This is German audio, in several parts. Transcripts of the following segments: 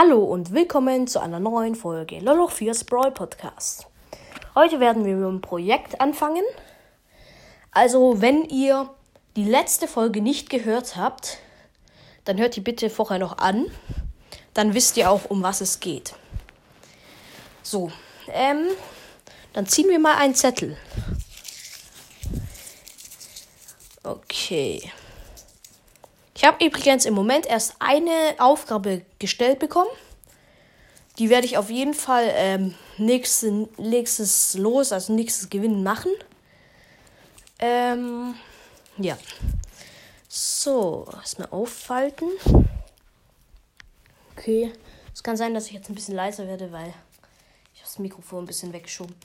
Hallo und willkommen zu einer neuen Folge Loloch 4's Brawl Podcast. Heute werden wir mit einem Projekt anfangen. Also, wenn ihr die letzte Folge nicht gehört habt, dann hört die bitte vorher noch an. Dann wisst ihr auch, um was es geht. So, ähm, dann ziehen wir mal einen Zettel. Okay. Ich habe übrigens im Moment erst eine Aufgabe gestellt bekommen. Die werde ich auf jeden Fall ähm, nächstes, nächstes Los, also nächstes Gewinn machen. Ähm, ja. So, erstmal auffalten. Okay. Es kann sein, dass ich jetzt ein bisschen leiser werde, weil ich das Mikrofon ein bisschen weggeschoben.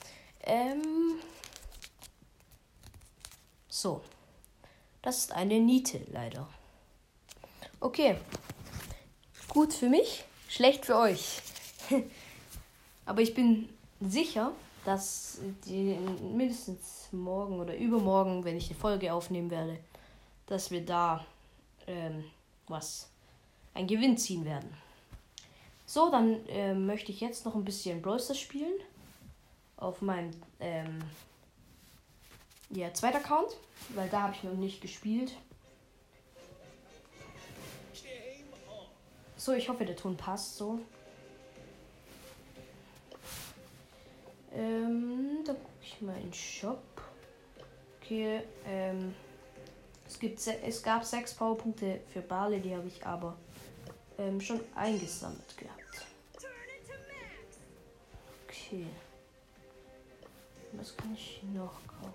Ähm. So. Das ist eine Niete, leider. Okay. Gut für mich, schlecht für euch. Aber ich bin sicher, dass die mindestens morgen oder übermorgen, wenn ich die Folge aufnehmen werde, dass wir da ähm, was, ein Gewinn ziehen werden. So, dann äh, möchte ich jetzt noch ein bisschen Brawl spielen. Auf meinem ähm, ja, zweiten Account, weil da habe ich noch nicht gespielt. So, ich hoffe, der Ton passt so. Ähm, da gucke ich mal in den Shop. Okay, ähm, es, gibt es gab sechs Powerpunkte für Bale, die habe ich aber ähm, schon eingesammelt gehabt. Okay. Was kann ich noch kaufen?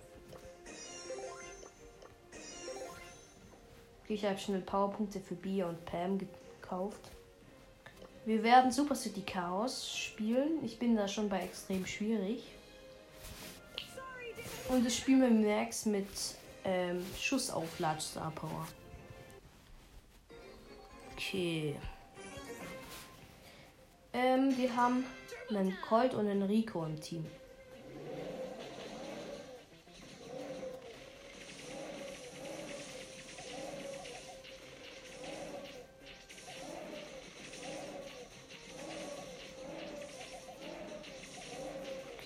Okay, ich habe schnell Powerpunkte für Bia und Pam gekauft. Wir werden Super City Chaos spielen. Ich bin da schon bei extrem schwierig. Und das spielen wir Max mit ähm, Schussauflad Star Power. Okay. Ähm, wir haben einen Colt und einen Rico im Team.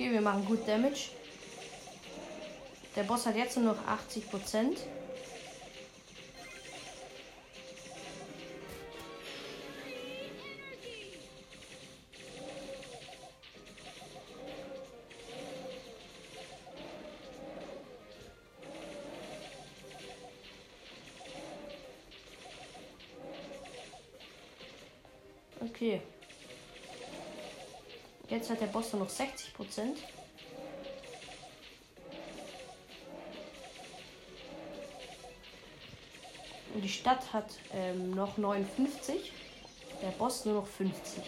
Okay, wir machen gut Damage. Der Boss hat jetzt nur noch 80 Prozent. Hat der Boss nur noch 60 Prozent. Und die Stadt hat ähm, noch 59. Der Boss nur noch 50.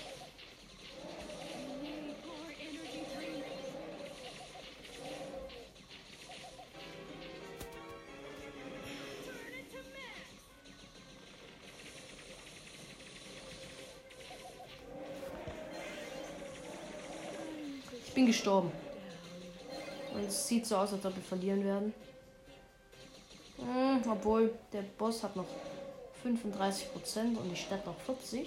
gestorben. Und es sieht so aus, als ob wir verlieren werden. Hm, obwohl der Boss hat noch 35% und die Stadt noch 40%.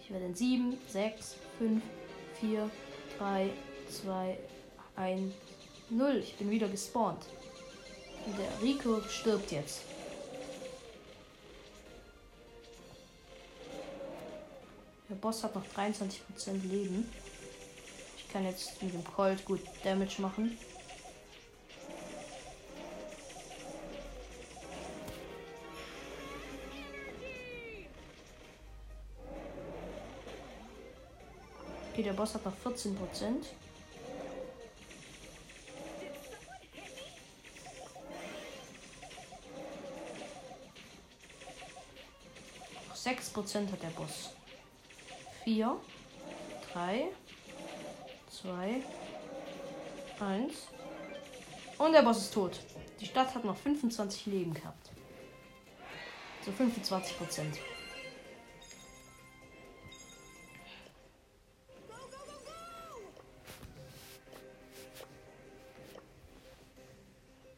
Ich werde in 7, 6, 5, 4, 3, 2, 1, 0. Ich bin wieder gespawnt. Und der Rico stirbt jetzt. Der Boss hat noch 23% Leben. Ich kann jetzt mit dem Colt gut Damage machen. Okay, der Boss hat noch 14%. Sechs Prozent hat der Boss. 4, 3, 2, 1. Und der Boss ist tot. Die Stadt hat noch 25 Leben gehabt. So 25 Prozent.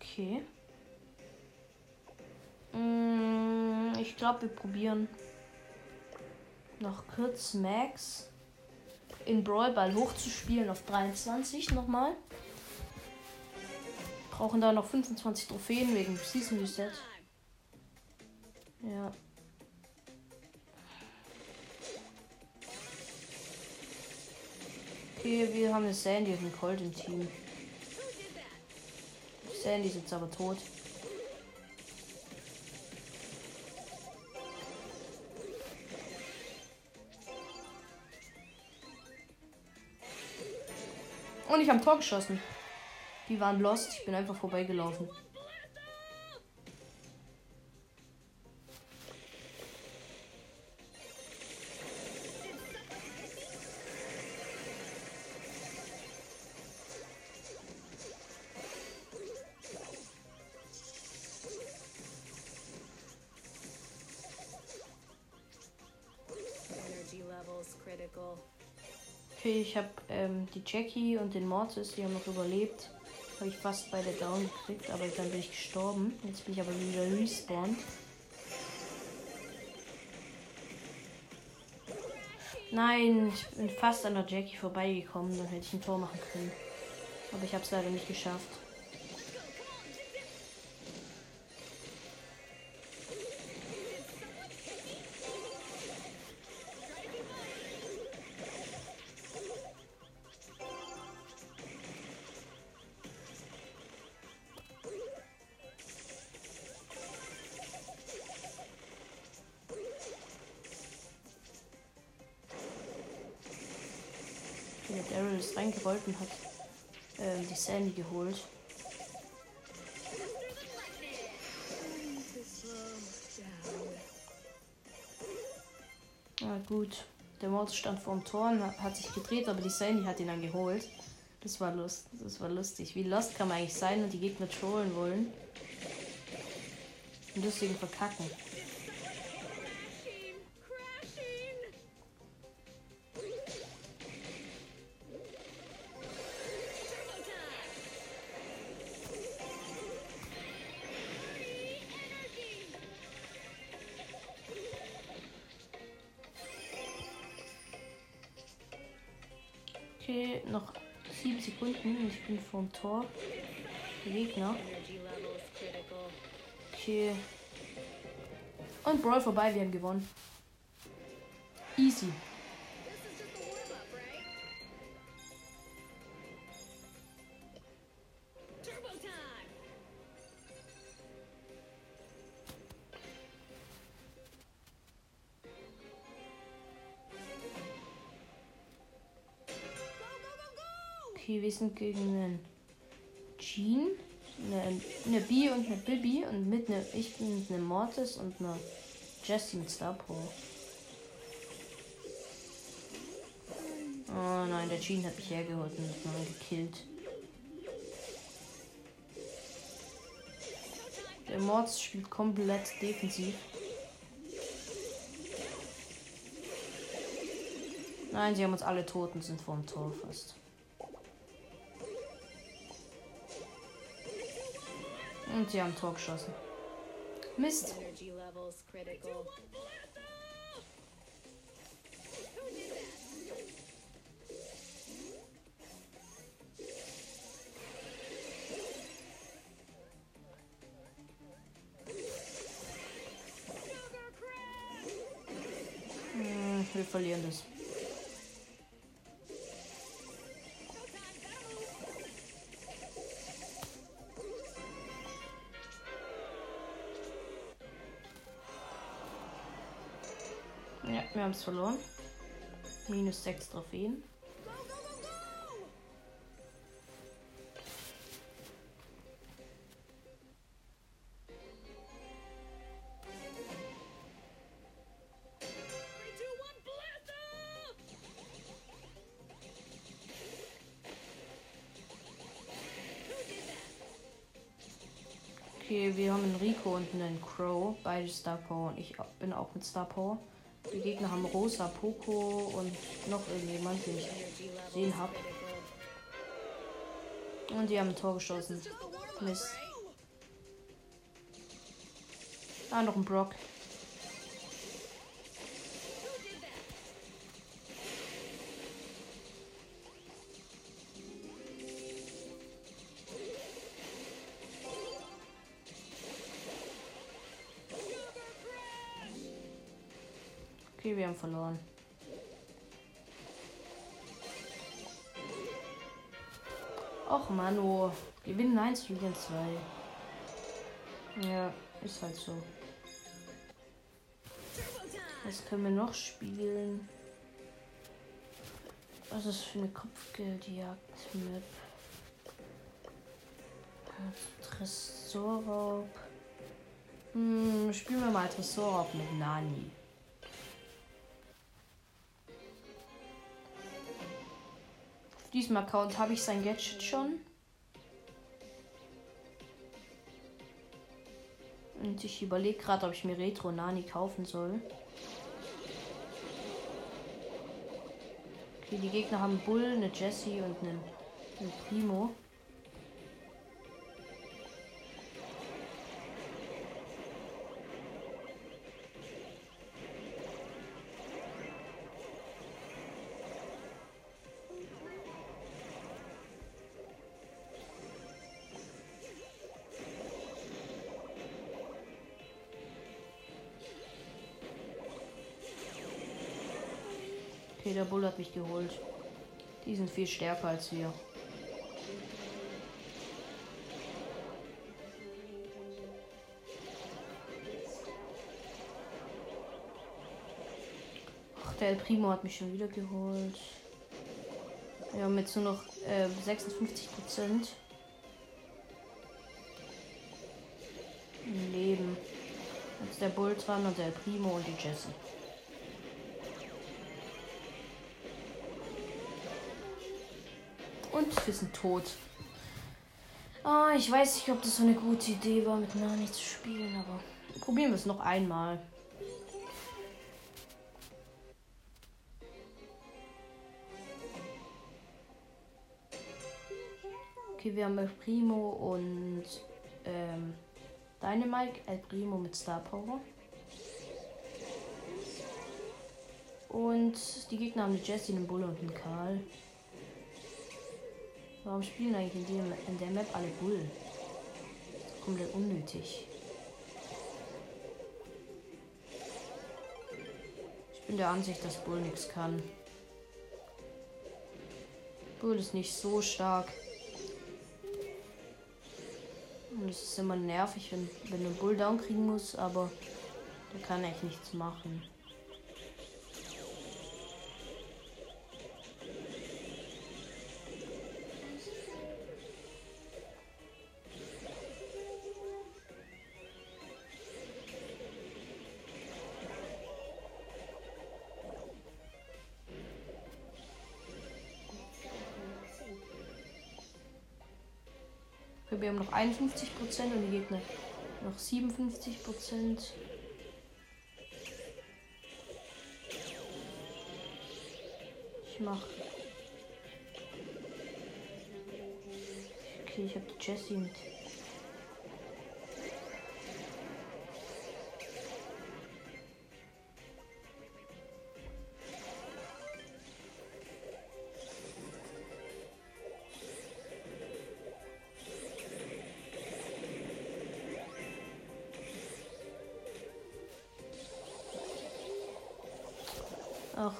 Okay. Mm, ich glaube, wir probieren noch kurz Max in Brawl Ball hochzuspielen auf 23 nochmal. Brauchen da noch 25 Trophäen wegen Season Reset. Ja. Okay, wir haben eine Sandy und einen Colt im Team. Sandy ist jetzt aber tot. Und ich habe Tor geschossen. Die waren lost. Ich bin einfach vorbeigelaufen. Die Jackie und den Mortis, die haben noch überlebt. Habe ich fast beide down gekriegt, aber dann bin ich gestorben. Jetzt bin ich aber wieder respawned. Nein, ich bin fast an der Jackie vorbeigekommen. Dann hätte ich ein Tor machen können. Aber ich habe es leider nicht geschafft. Der Daryl ist reingerollt und hat äh, die Sandy geholt. Ja, gut. Der Mord stand vor dem Tor und hat sich gedreht, aber die Sandy hat ihn dann geholt. Das war lust, das war lustig. Wie lost kann man eigentlich sein und die Gegner trollen wollen? Und deswegen verkacken. Okay, noch sieben Sekunden und ich bin vorm Tor. Der Gegner. Okay. Und Brawl vorbei, wir haben gewonnen. Easy. Okay, wir sind gegen einen Jean, eine, eine B und eine Bibi und mit ne, ich bin mit einem Mortis und einer Jessie mit Star Power. Oh nein, der Jean hat mich hergeholt und hat mal gekillt. Der Mords spielt komplett defensiv. Nein, sie haben uns alle Toten, sind vorm Tor fast. Und sie haben Tor geschossen. Mist. Wir haben es verloren. Minus 6 Trophäen. Okay, wir haben einen Rico und einen Crow, beide Star Power und ich bin auch mit Star Power. Die Gegner haben Rosa, Poco und noch irgendjemand, den ich gesehen habe. Und die haben ein Tor geschossen. Mist. Ah, noch ein Brock. Okay, wir haben verloren. Och, Mano. Gewinnen 1, verlieren 2. Ja, ist halt so. Was können wir noch spielen? Was ist für eine Kopfgeldjagd-Map? Tresorraub. Hm, spielen wir mal Tresorraub mit Nani. Diesem Account habe ich sein Gadget schon. Und ich überlege gerade, ob ich mir Retro Nani kaufen soll. Okay, die Gegner haben Bull, eine Jessie und einen, einen Primo. Okay, der Bull hat mich geholt. Die sind viel stärker als wir. Ach, der El Primo hat mich schon wieder geholt. Ja, mit nur noch äh, 56 Prozent. Leben. Jetzt der Bull dran und der El Primo und die Jessie. Und wir sind tot. Ah, ich weiß nicht, ob das so eine gute Idee war, mit Nani zu spielen, aber probieren wir es noch einmal. Okay, wir haben El Primo und ähm, Dynamite, El Primo mit Star Power. Und die Gegner haben die Jessie, den Bull und den Karl. Warum spielen eigentlich in, dem, in der Map alle Bull? Komplett unnötig. Ich bin der Ansicht, dass Bull nichts kann. Bull ist nicht so stark. Und es ist immer nervig, wenn, wenn du Bull down kriegen musst, aber der kann echt nichts machen. Wir haben noch 51 Prozent und die Gegner noch 57 Prozent. Ich mach. Okay, ich habe die Jessie mit.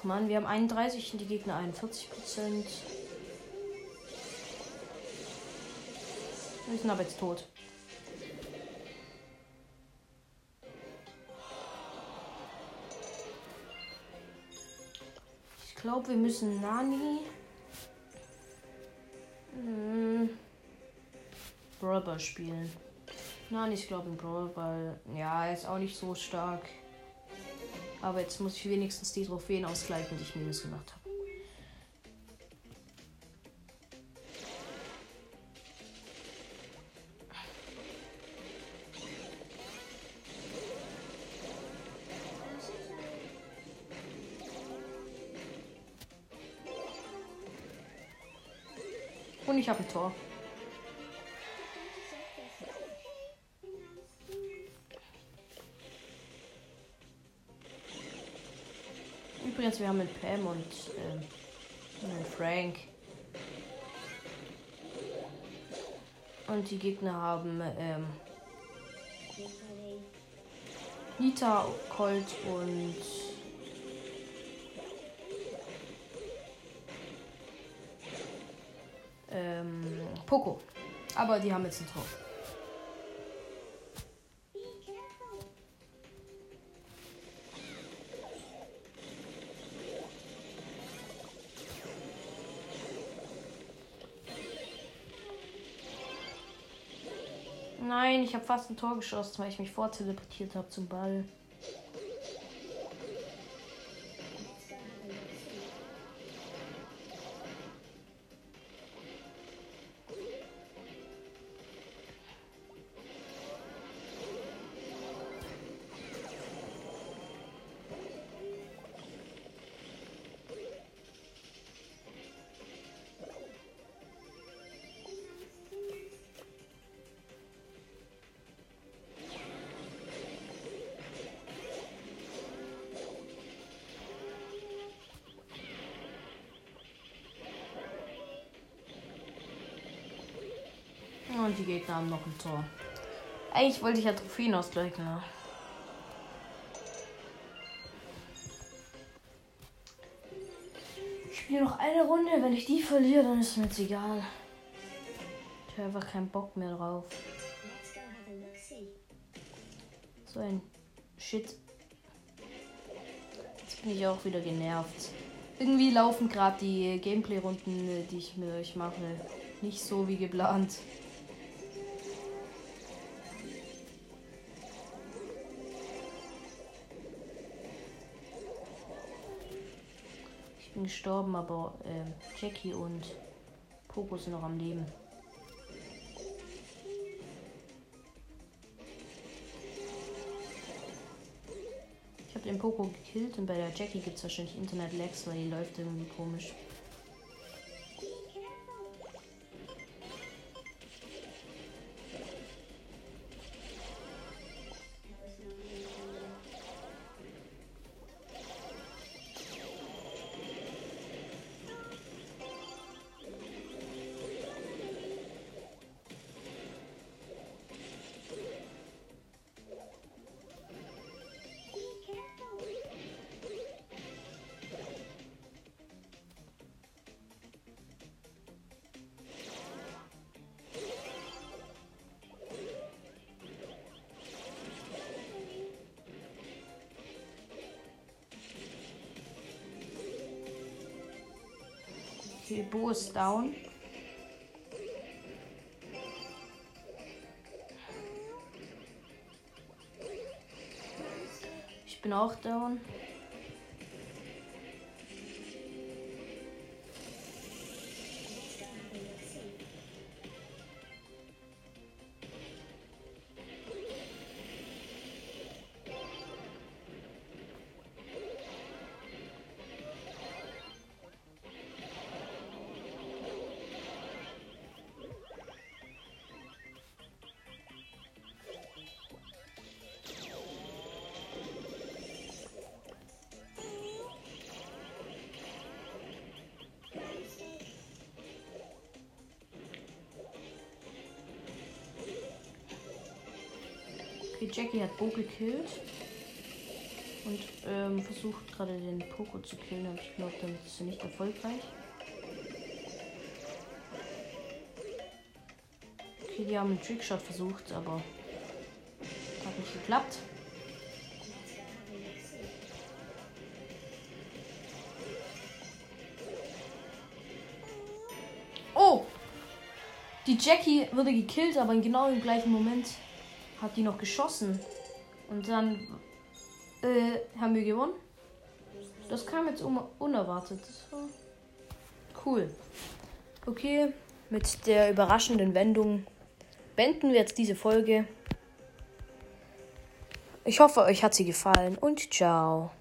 Ach man, wir haben 31 und die Gegner 41 Prozent. Wir sind aber jetzt tot. Ich glaube, wir müssen Nani. Hm, Brawl spielen. Nani ist, glaube ich, ein Brawl. Ja, er ist auch nicht so stark. Aber jetzt muss ich wenigstens die Trophäen ausgleichen, die ich minus gemacht habe. Und ich habe ein Tor. jetzt, wir haben mit Pam und äh, Frank. Und die Gegner haben ähm, Nita, Colt und ähm, Poco. Aber die haben jetzt ein Tor. Nein, ich habe fast ein Tor geschossen, weil ich mich vorteleportiert habe zum Ball. Und die Gegner haben noch ein Tor. Eigentlich wollte ich ja Trophäen ausgleichen. Ja. Ich spiele noch eine Runde. Wenn ich die verliere, dann ist mir jetzt egal. Ich habe einfach keinen Bock mehr drauf. So ein Shit. Jetzt bin ich auch wieder genervt. Irgendwie laufen gerade die Gameplay-Runden, die ich mit euch mache, nicht so wie geplant. Gestorben, aber äh, Jackie und Poco sind noch am Leben. Ich habe den Poco gekillt und bei der Jackie gibt es wahrscheinlich Internet-Lags, weil die läuft irgendwie komisch. Okay, Bo ist down. Ich bin auch down. Okay, Jackie hat Bo gekillt. Und ähm, versucht gerade den Poco zu killen, aber ich glaube, damit ist sie nicht erfolgreich. Okay, die haben einen Trickshot versucht, aber hat nicht geklappt. Oh! Die Jackie wurde gekillt, aber in genau dem gleichen Moment hat die noch geschossen. Und dann äh, haben wir gewonnen. Das kam jetzt unerwartet. cool. Okay, mit der überraschenden Wendung beenden wir jetzt diese Folge. Ich hoffe, euch hat sie gefallen und ciao.